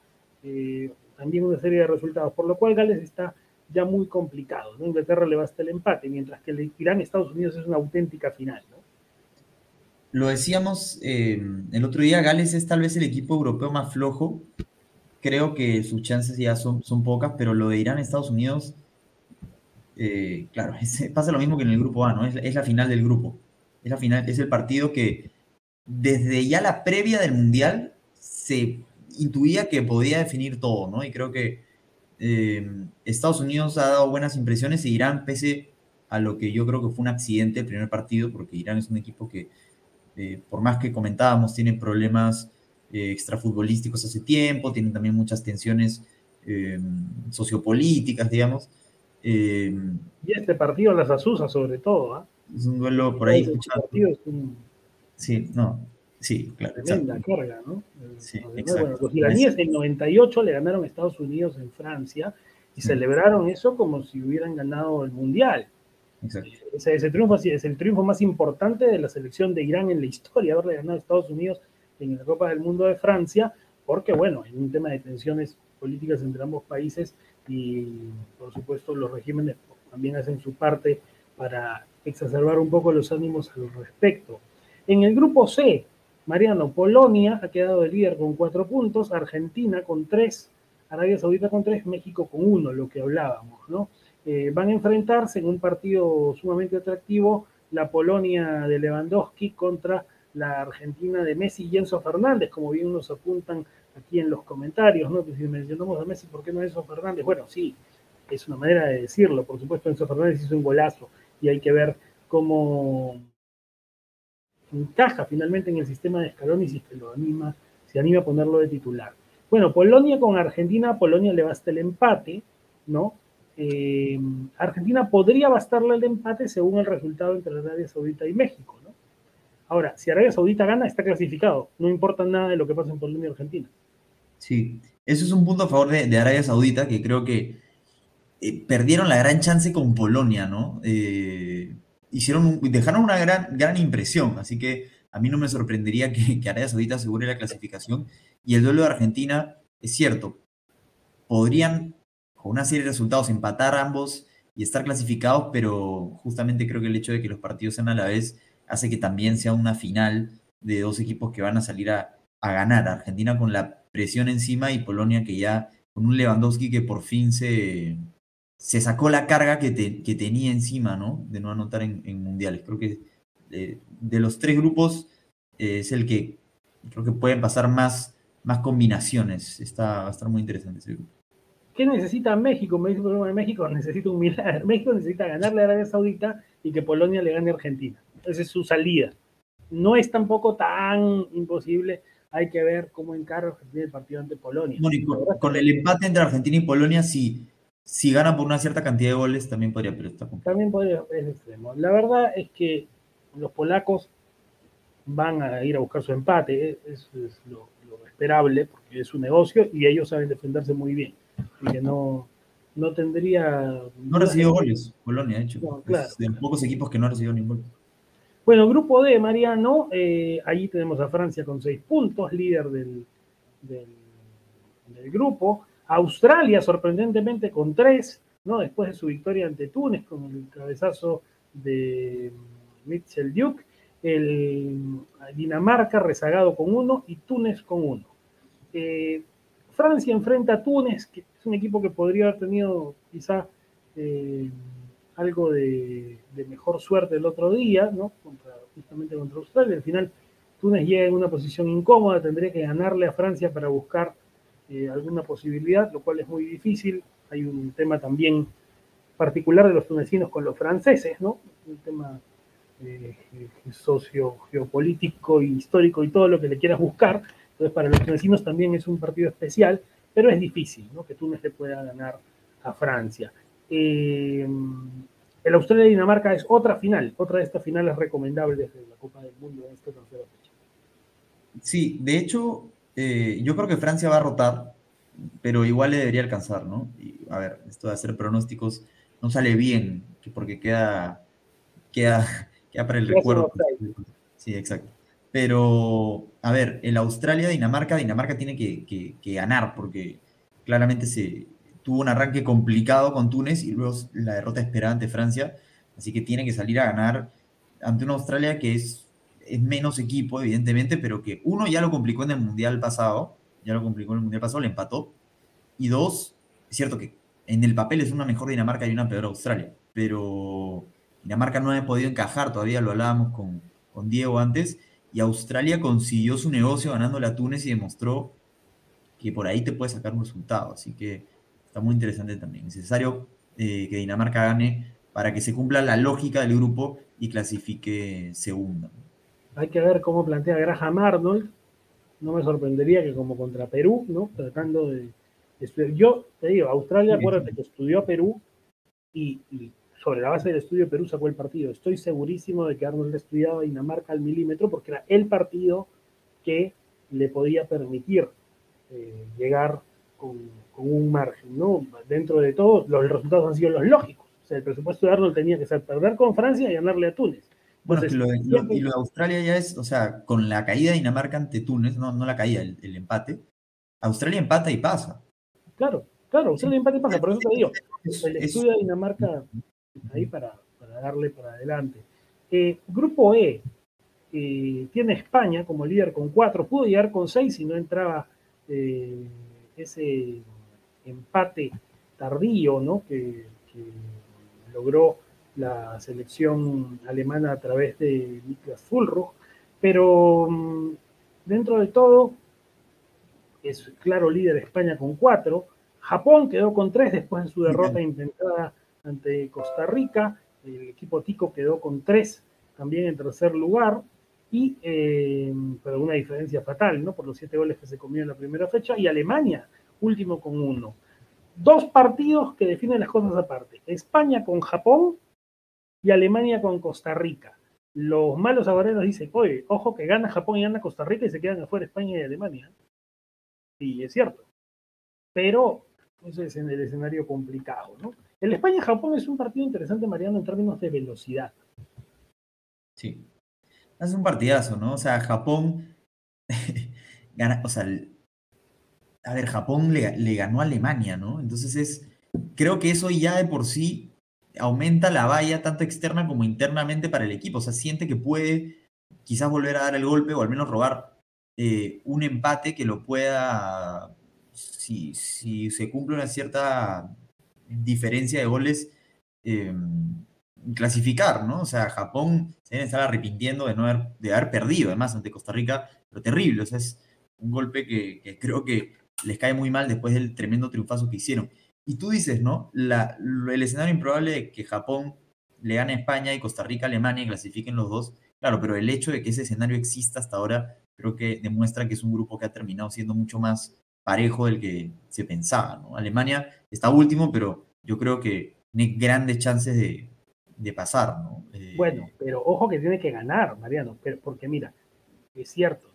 [SPEAKER 1] eh, también una serie de resultados, por lo cual Gales está ya muy complicado. Inglaterra le basta el empate, mientras que el Irán-Estados Unidos es una auténtica final.
[SPEAKER 3] Lo decíamos el otro día, Gales es tal vez el equipo europeo más flojo creo que sus chances ya son, son pocas, pero lo de Irán, Estados Unidos, eh, claro, pasa lo mismo que en el grupo A, ¿no? Es, la final del grupo. Es la final, es el partido que desde ya la previa del Mundial se intuía que podía definir todo, ¿no? Y creo que eh, Estados Unidos ha dado buenas impresiones e Irán, pese a lo que yo creo que fue un accidente el primer partido, porque Irán es un equipo que, eh, por más que comentábamos, tiene problemas eh, extrafutbolísticos hace tiempo, tienen también muchas tensiones eh, sociopolíticas, digamos.
[SPEAKER 1] Y este partido las asusa sobre todo. ¿ah?
[SPEAKER 3] Es un duelo por ahí escuchado. Sí, no, sí, claro.
[SPEAKER 1] Tremenda carga, ¿no? Sí, bueno, los iraníes en 98 le ganaron a Estados Unidos en Francia y celebraron eso como si hubieran ganado el Mundial. Ese, triunfo es el triunfo más importante de la selección de Irán en la historia, haberle ganado a Estados Unidos en la Copa del Mundo de Francia, porque bueno, hay un tema de tensiones políticas entre ambos países y por supuesto los regímenes también hacen su parte para exacerbar un poco los ánimos al respecto. En el grupo C, Mariano, Polonia ha quedado el líder con cuatro puntos, Argentina con tres, Arabia Saudita con tres, México con uno, lo que hablábamos, ¿no? Eh, van a enfrentarse en un partido sumamente atractivo la Polonia de Lewandowski contra la Argentina de Messi y Enzo Fernández, como bien nos apuntan aquí en los comentarios, ¿no? Que si mencionamos a Messi, ¿por qué no Enzo Fernández? Bueno, sí, es una manera de decirlo. Por supuesto, Enzo Fernández hizo un golazo y hay que ver cómo encaja finalmente en el sistema de Scaloni y si se lo anima, se anima a ponerlo de titular. Bueno, Polonia con Argentina, Polonia le basta el empate, ¿no? Eh, Argentina podría bastarle el empate según el resultado entre Arabia Saudita y México, ¿no? Ahora, si Arabia Saudita gana, está clasificado. No importa nada de lo que pase en Polonia y Argentina.
[SPEAKER 3] Sí, eso es un punto a favor de, Arabia Saudita que creo que eh, perdieron la gran chance con Polonia, ¿no? Eh, hicieron, dejaron una gran, gran impresión, así que a mí no me sorprendería que Arabia Saudita asegure la clasificación. Y el duelo de Argentina, es cierto, podrían una serie de resultados empatar ambos y estar clasificados, pero justamente creo que el hecho de que los partidos sean a la vez hace que también sea una final de dos equipos que van a salir a, a ganar. Argentina con la presión encima y Polonia que ya con un Lewandowski que por fin se, se sacó la carga que, que tenía encima, ¿no? De no anotar en, mundiales. Creo que eh, de, los tres grupos eh, es el que creo que pueden pasar más, más combinaciones. Está, va a estar muy interesante ese grupo.
[SPEAKER 1] ¿Qué necesita México? Me dice de México, necesita un milagro. México necesita ganarle a Arabia Saudita y que Polonia le gane a Argentina. Esa es su salida. No es tampoco tan imposible. Hay que ver cómo encara Argentina el partido ante Polonia.
[SPEAKER 3] con, el empate entre Argentina y Polonia, si, si gana por una cierta cantidad de goles, también podría, pero está
[SPEAKER 1] También podría, es extremo. La verdad es que los polacos van a ir a buscar su empate. Eso es lo esperable, porque es su negocio y ellos saben defenderse muy bien y que no, no tendría...
[SPEAKER 3] No recibió goles, Polonia, de hecho. de pocos equipos que no recibió ningún gol.
[SPEAKER 1] Bueno, grupo D, Mariano, eh, allí tenemos a Francia con seis puntos, líder del, del, grupo. Australia, sorprendentemente, con tres, ¿no? después de su victoria ante Túnez con el cabezazo de Mitchell Duke. El Dinamarca rezagado con uno y Túnez con uno. Eh, Francia enfrenta a Túnez, que es un equipo que podría haber tenido quizá eh, algo de, mejor suerte el otro día, ¿no? justamente contra Australia. Al final, Túnez llega en una posición incómoda, tendría que ganarle a Francia para buscar eh, alguna posibilidad, lo cual es muy difícil. Hay un tema también particular de los tunecinos con los franceses, ¿no? Un tema eh, socio, geopolítico, histórico y todo lo que le quieras buscar entonces, para los tunecinos también es un partido especial, pero es difícil ¿no? que Túnez le pueda ganar a Francia. Eh, el Australia-Dinamarca es otra final, otra de estas finales recomendables de la Copa del Mundo en esta tercera fecha.
[SPEAKER 3] Sí, de hecho, eh, yo creo que Francia va a rotar, pero igual le debería alcanzar, ¿no? Y, a ver, esto de hacer pronósticos no sale bien, porque queda, queda, queda para el recuerdo. Sí, exacto. Pero, a ver, el Australia-Dinamarca, Dinamarca tiene que, ganar porque claramente se tuvo un arranque complicado con Túnez y luego la derrota esperada ante Francia. Así que tiene que salir a ganar ante una Australia que es, es menos equipo, evidentemente, pero que uno ya lo complicó en el Mundial pasado, ya lo complicó en el Mundial pasado, le empató. Y dos, es cierto que en el papel es una mejor Dinamarca y una peor Australia, pero Dinamarca no ha podido encajar, todavía lo hablábamos con, con Diego antes, y Australia consiguió su negocio ganándole a Túnez y demostró que por ahí te puede sacar un resultado. Así que está muy interesante también. Es necesario eh, que Dinamarca gane para que se cumpla la lógica del grupo y clasifique segunda.
[SPEAKER 1] Hay que ver cómo plantea Graham Arnold. No me sorprendería que como contra Perú, ¿no? Tratando de, estudiar. Yo te digo, Australia, acuérdate que estudió a Perú y sobre la base del estudio Perú sacó el partido. Estoy segurísimo de que Arnold estudiaba Dinamarca al milímetro porque era el partido que le podía permitir eh, llegar con, un margen, ¿no? Dentro de todo, los resultados han sido los lógicos. O sea, el presupuesto de Arnold tenía que ser perder con Francia y ganarle a Túnez.
[SPEAKER 3] Bueno, y lo, de Australia ya es, o sea, con la caída de Dinamarca ante Túnez, no, no la caída, el, el empate, Australia empata y pasa.
[SPEAKER 1] Claro, claro, Australia empata y pasa, por eso te digo, el estudio de Dinamarca ahí para, darle para adelante. Eh, grupo E eh, tiene España como líder con cuatro, pudo llegar con seis si no entraba eh, ese empate tardío ¿no? que, logró la selección alemana a través de Niklas Fulro, pero mm, dentro de todo es claro líder España con cuatro, Japón quedó con tres después de su derrota intentada ante Costa Rica. El equipo Tico quedó con tres también en tercer lugar. Y, eh, pero una diferencia fatal, ¿no? Por los siete goles que se comió en la primera fecha. Y Alemania, último con uno. Dos partidos que definen las cosas aparte. España con Japón y Alemania con Costa Rica. Los malos agoreros dicen, oye, ojo que gana Japón y gana Costa Rica y se quedan afuera España y Alemania. Y es cierto. Pero ese es en el escenario complicado, ¿no? El España-Japón es un partido interesante, Mariano, en términos de velocidad.
[SPEAKER 3] Sí. Es un partidazo, ¿no? O sea, Japón gana, o sea, a ver, Japón le, ganó a Alemania, ¿no? Entonces es, creo que eso ya de por sí aumenta la valla tanto externa como internamente para el equipo. O sea, siente que puede quizás volver a dar el golpe o al menos robar eh, un empate que lo pueda, si, si, se cumple una cierta diferencia de goles, em, clasificar, ¿no? O sea, Japón se debe estar arrepintiendo de no haber, de haber perdido, además, ante Costa Rica, pero terrible. O sea, es un golpe que creo que les cae muy mal después del tremendo triunfazo que hicieron. Y tú dices, ¿no? La, el escenario improbable de que Japón le gane a España y Costa Rica a Alemania y clasifiquen los dos, claro, pero el hecho de que ese escenario exista hasta ahora creo que demuestra que es un grupo que ha terminado siendo mucho más parejo del que se pensaba, ¿no? Alemania está último, pero yo creo que tiene grandes chances de, de pasar, ¿no?
[SPEAKER 1] Eh, bueno, pero ojo que tiene que ganar, Mariano, porque mira, es cierto,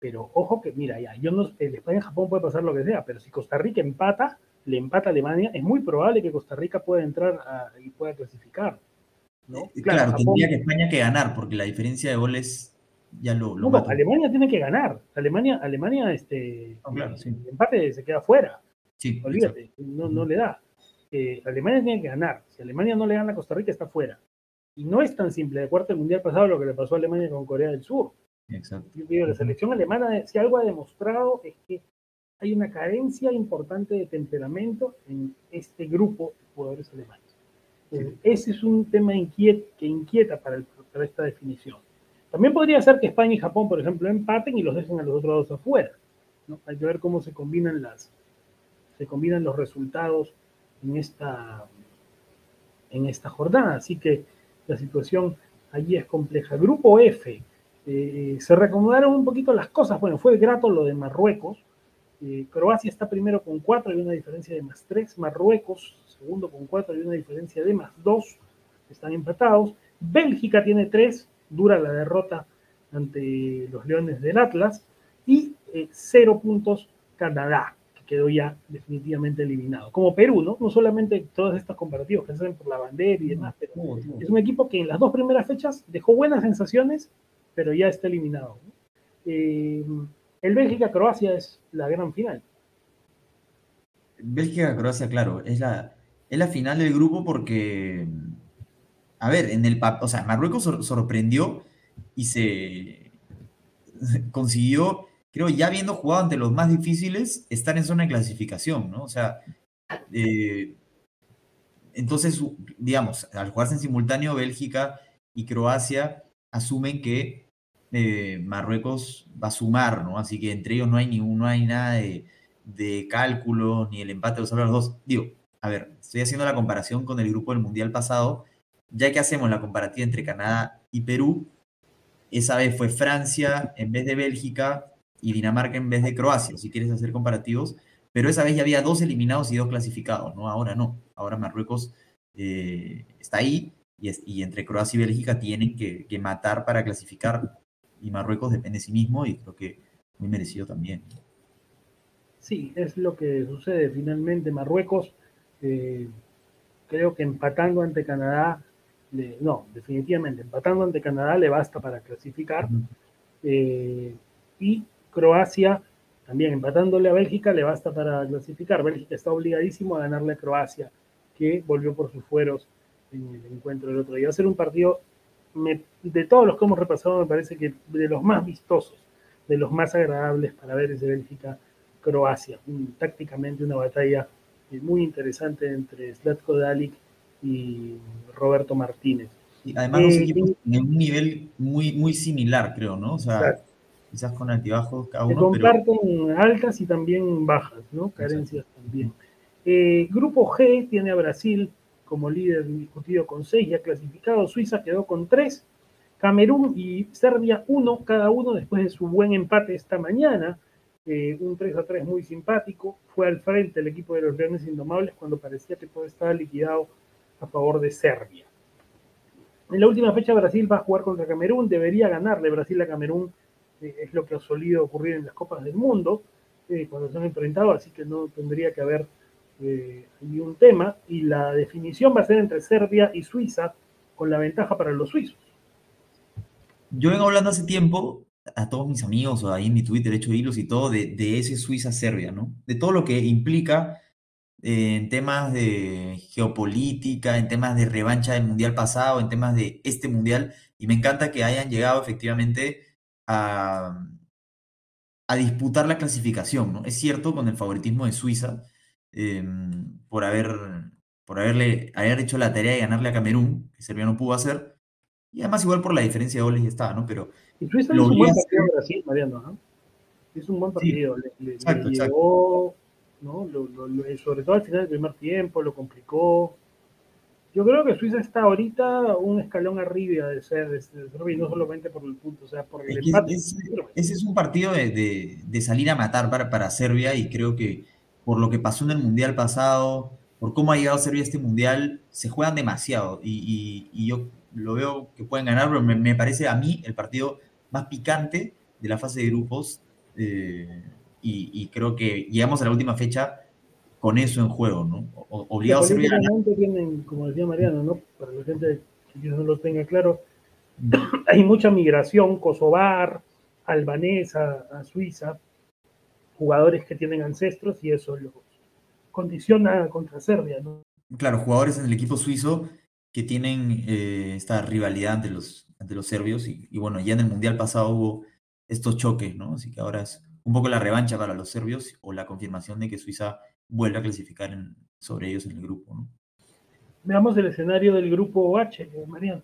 [SPEAKER 1] pero ojo que, mira, ya, yo no, el España-Japón puede pasar lo que sea, pero si Costa Rica empata, le empata a Alemania, es muy probable que Costa Rica pueda entrar y pueda clasificar. ¿no?
[SPEAKER 3] Eh, claro, tendría que España que ganar, porque la diferencia de goles ya lo.
[SPEAKER 1] no, Alemania tiene que ganar. Alemania, Alemania este, el empate se queda fuera. Sí, Olvídate, no, no, le da. Eh, Alemania tiene que ganar. Si Alemania no le gana a Costa Rica, está fuera. Y no es tan simple. De acuerdo al mundial pasado, lo que le pasó a Alemania con Corea del Sur. Exacto. la selección alemana, si algo ha demostrado es que hay una carencia importante de temperamento en este grupo de jugadores alemanes. ese es un tema que inquieta para, esta definición. También podría ser que España y Japón, por ejemplo, empaten y los dejen a los otros dos afuera. Hay que ver cómo se combinan las se combinan los resultados en esta en esta jornada. Así que la situación allí es compleja. Grupo F, eh, se reacomodaron un poquito las cosas. Bueno, fue grato lo de Marruecos. Eh, Croacia está primero con cuatro y una diferencia de más tres. Marruecos, segundo con cuatro y una diferencia de más dos. Están empatados. Bélgica tiene tres. Dura la derrota ante los Leones del Atlas. Y eh, cero puntos Canadá, que quedó ya definitivamente eliminado. Como Perú, ¿no? No solamente todos estos comparativos que se hacen por la bandera y demás, pero es un equipo que en las dos primeras fechas dejó buenas sensaciones pero ya está eliminado. Eh, el Bélgica-Croacia es la gran final.
[SPEAKER 3] Bélgica-Croacia, claro, es la, es la final del grupo porque, a ver, en el o sea, Marruecos sorprendió y se consiguió, creo, ya habiendo jugado ante los más difíciles, estar en zona de clasificación, ¿no? O sea, eh, entonces, digamos, al jugarse en simultáneo Bélgica y Croacia, asumen que eh, Marruecos va a sumar, ¿no? Así que entre ellos no hay, ni, no hay nada de, de cálculo, ni el empate de los dos. Digo, a ver, estoy haciendo la comparación con el grupo del Mundial pasado, ya que hacemos la comparativa entre Canadá y Perú, esa vez fue Francia en vez de Bélgica y Dinamarca en vez de Croacia, si quieres hacer comparativos, pero esa vez ya había dos eliminados y dos clasificados, ¿no? Ahora no, ahora Marruecos eh, está ahí y, entre Croacia y Bélgica tienen que, matar para clasificar y Marruecos depende de sí mismo y creo que muy merecido también.
[SPEAKER 1] Sí, es lo que sucede finalmente. Marruecos, eh, creo que empatando ante Canadá, no, definitivamente, empatando ante Canadá le basta para clasificar. Eh, y Croacia, también empatándole a Bélgica, le basta para clasificar. Bélgica está obligadísimo a ganarle a Croacia, que volvió por sus fueros en el encuentro del otro día. Va a ser un partido de todos los que hemos repasado, me parece que de los más vistosos, de los más agradables para ver ese Bélgica-Croacia. Tácticamente una batalla eh, muy interesante entre Slatko Dalic y Roberto Martínez.
[SPEAKER 3] Y además los eh, equipos en un nivel muy, muy similar, creo, ¿no? O sea, quizás con altibajos cada uno.
[SPEAKER 1] Se comparten altas y también bajas, ¿no? Carencias también. Eh, grupo G tiene a Brasil como líder discutido con 6 ya clasificado. Suiza quedó con 3. Camerún y Serbia 1 cada uno después de su buen empate esta mañana. Eh, un 3 a 3 muy simpático. Fue al frente el equipo de los Leones Indomables cuando parecía que todo estaba liquidado a favor de Serbia. En la última fecha Brasil va a jugar contra Camerún, debería ganarle Brasil a Camerún, eh, es lo que ha solido ocurrir en las Copas del Mundo eh, cuando se han enfrentado, así que no tendría que haber eh, un tema. Y la definición va a ser entre Serbia y Suiza, con la ventaja para los suizos.
[SPEAKER 3] Yo vengo hablando hace tiempo a todos mis amigos, o ahí en mi Twitter he hecho hilos y todo, de ese Suiza-Serbia, ¿no? De todo lo que implica en temas de geopolítica, en temas de revancha del mundial pasado, en temas de este mundial, y me encanta que hayan llegado efectivamente a, a disputar la clasificación, ¿no? Es cierto, con el favoritismo de Suiza, em, por, haber, por haberle, haber hecho la tarea de ganarle a Camerún, que Serbia no pudo hacer, y además igual por la diferencia de goles ya estaba, ¿no? Pero
[SPEAKER 1] y Suiza hizo un buen partido en Brasil, Mariano, ¿no? Hizo un buen partido, le, le, exacto, le llegó, ¿no? Lo, lo, sobre todo al final del primer tiempo, lo complicó. Yo creo que Suiza está ahorita un escalón arriba de ser, de ser y no solamente por el punto, o sea, por el
[SPEAKER 3] es
[SPEAKER 1] empate.
[SPEAKER 3] Ese es un partido de, de, de, salir a matar para, para Serbia y creo que por lo que pasó en el Mundial pasado, por cómo ha llegado Serbia a este Mundial, se juegan demasiado y, y, y yo lo veo que pueden ganar, pero me, me, parece a mí el partido más picante de la fase de grupos. Eh, y, y, creo que llegamos a la última fecha con eso en juego, ¿no? O, obligado a Serbia.
[SPEAKER 1] tienen, como decía Mariano, ¿no? Para la gente que no lo tenga claro, hay mucha migración kosovar, albanesa, a Suiza, jugadores que tienen ancestros y eso los condiciona contra Serbia, ¿no?
[SPEAKER 3] Claro, jugadores en el equipo suizo que tienen eh, esta rivalidad ante los, ante los serbios y, y, bueno, ya en el Mundial pasado hubo estos choques, ¿no? Así que ahora es un poco la revancha para los serbios o la confirmación de que Suiza vuelve a clasificar en, sobre ellos en el grupo. ¿no?
[SPEAKER 1] Veamos el escenario del grupo H, Mariano.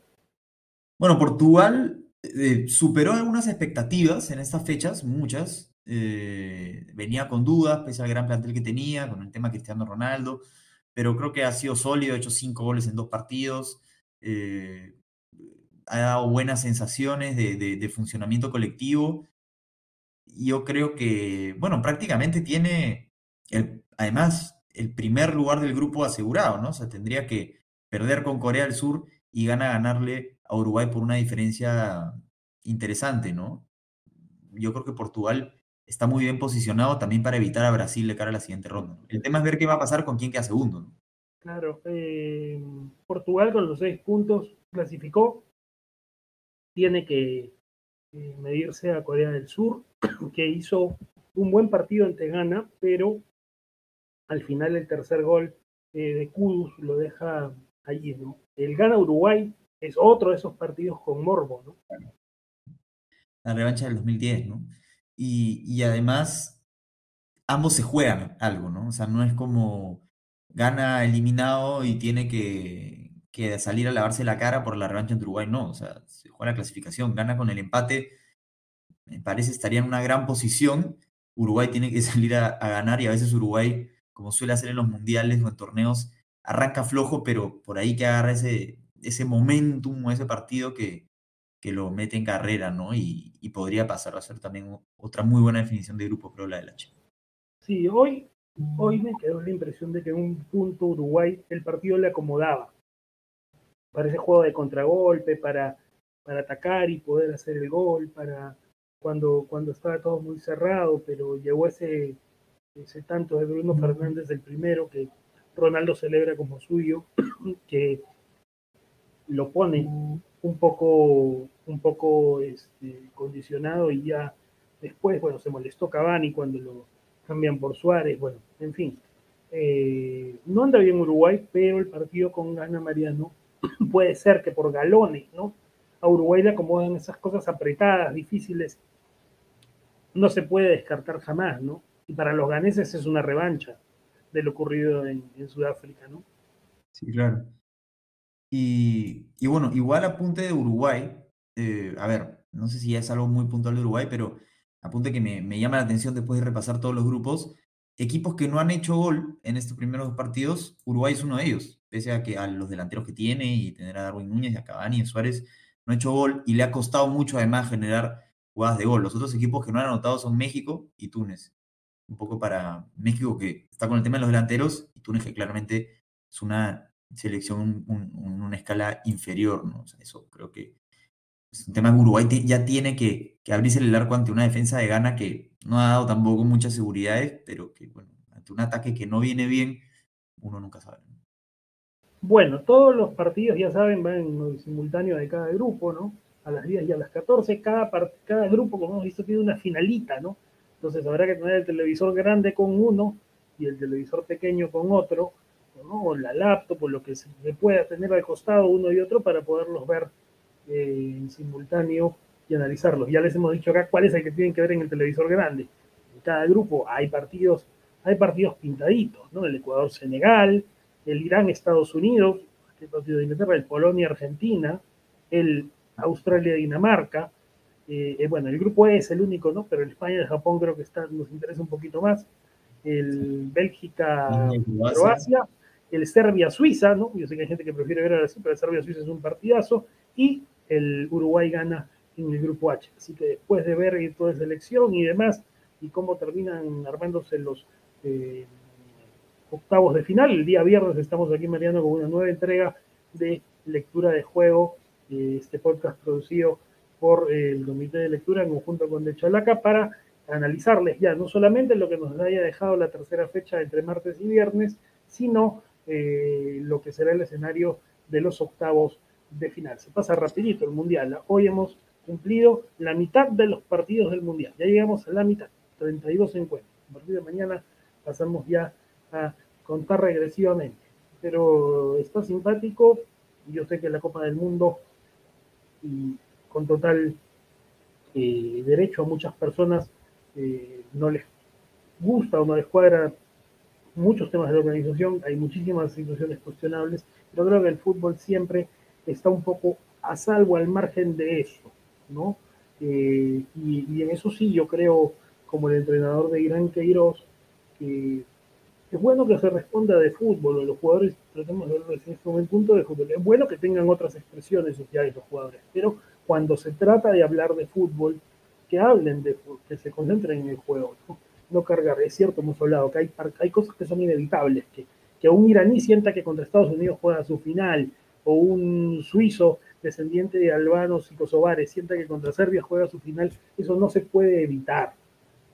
[SPEAKER 3] Bueno, Portugal eh, superó algunas expectativas en estas fechas, muchas. Eh, venía con dudas, pese al gran plantel que tenía, con el tema Cristiano Ronaldo, pero creo que ha sido sólido, ha hecho cinco goles en dos partidos, eh, ha dado buenas sensaciones de, de, de funcionamiento colectivo yo creo que, bueno, prácticamente tiene, el, además, el primer lugar del grupo asegurado, ¿no? O sea, tendría que perder con Corea del Sur y gana ganarle a Uruguay por una diferencia interesante, ¿no? Yo creo que Portugal está muy bien posicionado también para evitar a Brasil de cara a la siguiente ronda. El tema es ver qué va a pasar con quién queda segundo, ¿no?
[SPEAKER 1] Claro, eh, Portugal con los seis puntos clasificó, tiene que eh, medirse a Corea del Sur, que hizo un buen partido ante Ghana, pero al final el tercer gol eh, de Kudus lo deja allí. El Ghana-Uruguay es otro de esos partidos con morbo, ¿no?
[SPEAKER 3] La revancha del 2010, ¿no? Y, y además, ambos se juegan algo, ¿no? O sea, no es como gana eliminado y tiene que, que salir a lavarse la cara por la revancha en Uruguay, no, o sea, se juega la clasificación, gana con el empate, me parece estaría en una gran posición, Uruguay tiene que salir a, a, ganar y a veces Uruguay, como suele hacer en los mundiales o en torneos, arranca flojo, pero por ahí que agarra ese, ese momentum o ese partido que, que lo mete en carrera, ¿no? Y, y, podría pasar a ser también otra muy buena definición de grupo, creo, la del H.
[SPEAKER 1] Sí, hoy, hoy me quedó la impresión de que en un punto Uruguay el partido le acomodaba para ese juego de contragolpe, para, para atacar y poder hacer el gol, para cuando, cuando estaba todo muy cerrado, pero llegó ese, ese tanto de Bruno Fernández, el primero, que Ronaldo celebra como suyo, que lo pone un poco, un poco este, condicionado y ya después, bueno, se molestó Cavani cuando lo cambian por Suárez, bueno, en fin. Eh, no anda bien Uruguay, pero el partido con Gana Mariano puede ser que por galones, ¿no? A Uruguay le acomodan esas cosas apretadas, difíciles. No se puede descartar jamás, ¿no? Y para los ganeses es una revancha de lo ocurrido en, Sudáfrica, ¿no?
[SPEAKER 3] Sí, claro. Y, y, bueno, igual apunte de Uruguay, eh, a ver, no sé si es algo muy puntual de Uruguay, pero apunte que me, me, llama la atención después de repasar todos los grupos, equipos que no han hecho gol en estos primeros partidos, Uruguay es uno de ellos, pese a que a los delanteros que tiene y tener a Darwin Núñez, a Cavani y a Suárez, no ha hecho gol y le ha costado mucho además generar jugadas de gol. Los otros equipos que no han anotado son México y Túnez. Un poco para México que está con el tema de los delanteros y Túnez que claramente es una selección, en una escala inferior, ¿no? eso creo que es un tema que Uruguay ya tiene que, que, abrirse el arco ante una defensa de gana que no ha dado tampoco muchas seguridades, pero que, bueno, ante un ataque que no viene bien, uno nunca sabe.
[SPEAKER 1] Bueno, todos los partidos, ya saben, van en simultáneo de cada grupo, ¿no? A las 10 y a las 14, cada, cada grupo, como hemos visto, tiene una finalita, ¿no? Entonces habrá que tener el televisor grande con uno y el televisor pequeño con otro, ¿no? o la laptop, o lo que se pueda tener al costado uno y otro para poderlos ver eh, en simultáneo y analizarlos. Ya les hemos dicho acá cuál es el que tienen que ver en el televisor grande. En cada grupo hay partidos, hay partidos pintaditos, ¿no? El Ecuador-Senegal, el Irán-Estados Unidos, el partido de Inglaterra, el Polonia-Argentina, el Australia-Dinamarca. Eh, eh, bueno, el grupo E es el único, ¿no? Pero el España-Japón creo que está, nos interesa un poquito más el Bélgica-Croacia, el Serbia-Suiza, ¿no? Yo sé que hay gente que prefiere ver a así, pero el Serbia-Suiza es un partidazo, y el Uruguay gana en el grupo H. Así que después de ver toda esa elección y demás, y cómo terminan armándose los eh, octavos de final, el día viernes estamos aquí Mariano con una nueva entrega de lectura de juego, eh, este podcast producido por el Comité de Lectura en conjunto con De Chalaca para analizarles ya no solamente lo que nos haya dejado la tercera fecha entre martes y viernes, sino eh, lo que será el escenario de los octavos de final. Se pasa rapidito el Mundial. Hoy hemos cumplido la mitad de los partidos del Mundial. Ya llegamos a la mitad, 32 encuentros. A partir de mañana pasamos ya a contar regresivamente. Pero está simpático. Yo sé que la Copa del Mundo, y con total eh, derecho a muchas personas, eh, no les gusta o no les cuadra muchos temas de organización, hay muchísimas situaciones cuestionables, pero creo que el fútbol siempre está un poco a salvo al margen de eso, ¿no? Eh, y, en eso sí yo creo, como el entrenador de Irán Queiroz, que es bueno que se responda de fútbol, los jugadores tratemos de verlo desde un punto de fútbol, es bueno que tengan otras expresiones sociales los jugadores, pero cuando se trata de hablar de fútbol, que hablen de que se concentren en el juego, no, cargar. Es cierto, hemos hablado que hay, hay cosas que son inevitables, que, que un iraní sienta que contra Estados Unidos juega su final, o un suizo descendiente de albanos y kosovares sienta que contra Serbia juega su final, eso no se puede evitar,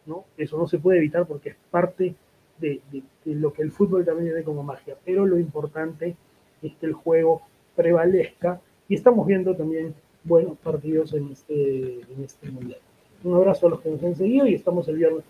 [SPEAKER 1] ¿no? Eso no se puede evitar porque es parte de, lo que el fútbol también tiene como magia, pero lo importante es que el juego prevalezca y estamos viendo también buenos partidos en este, en este mundial. Un abrazo a los que nos han seguido y estamos el viernes.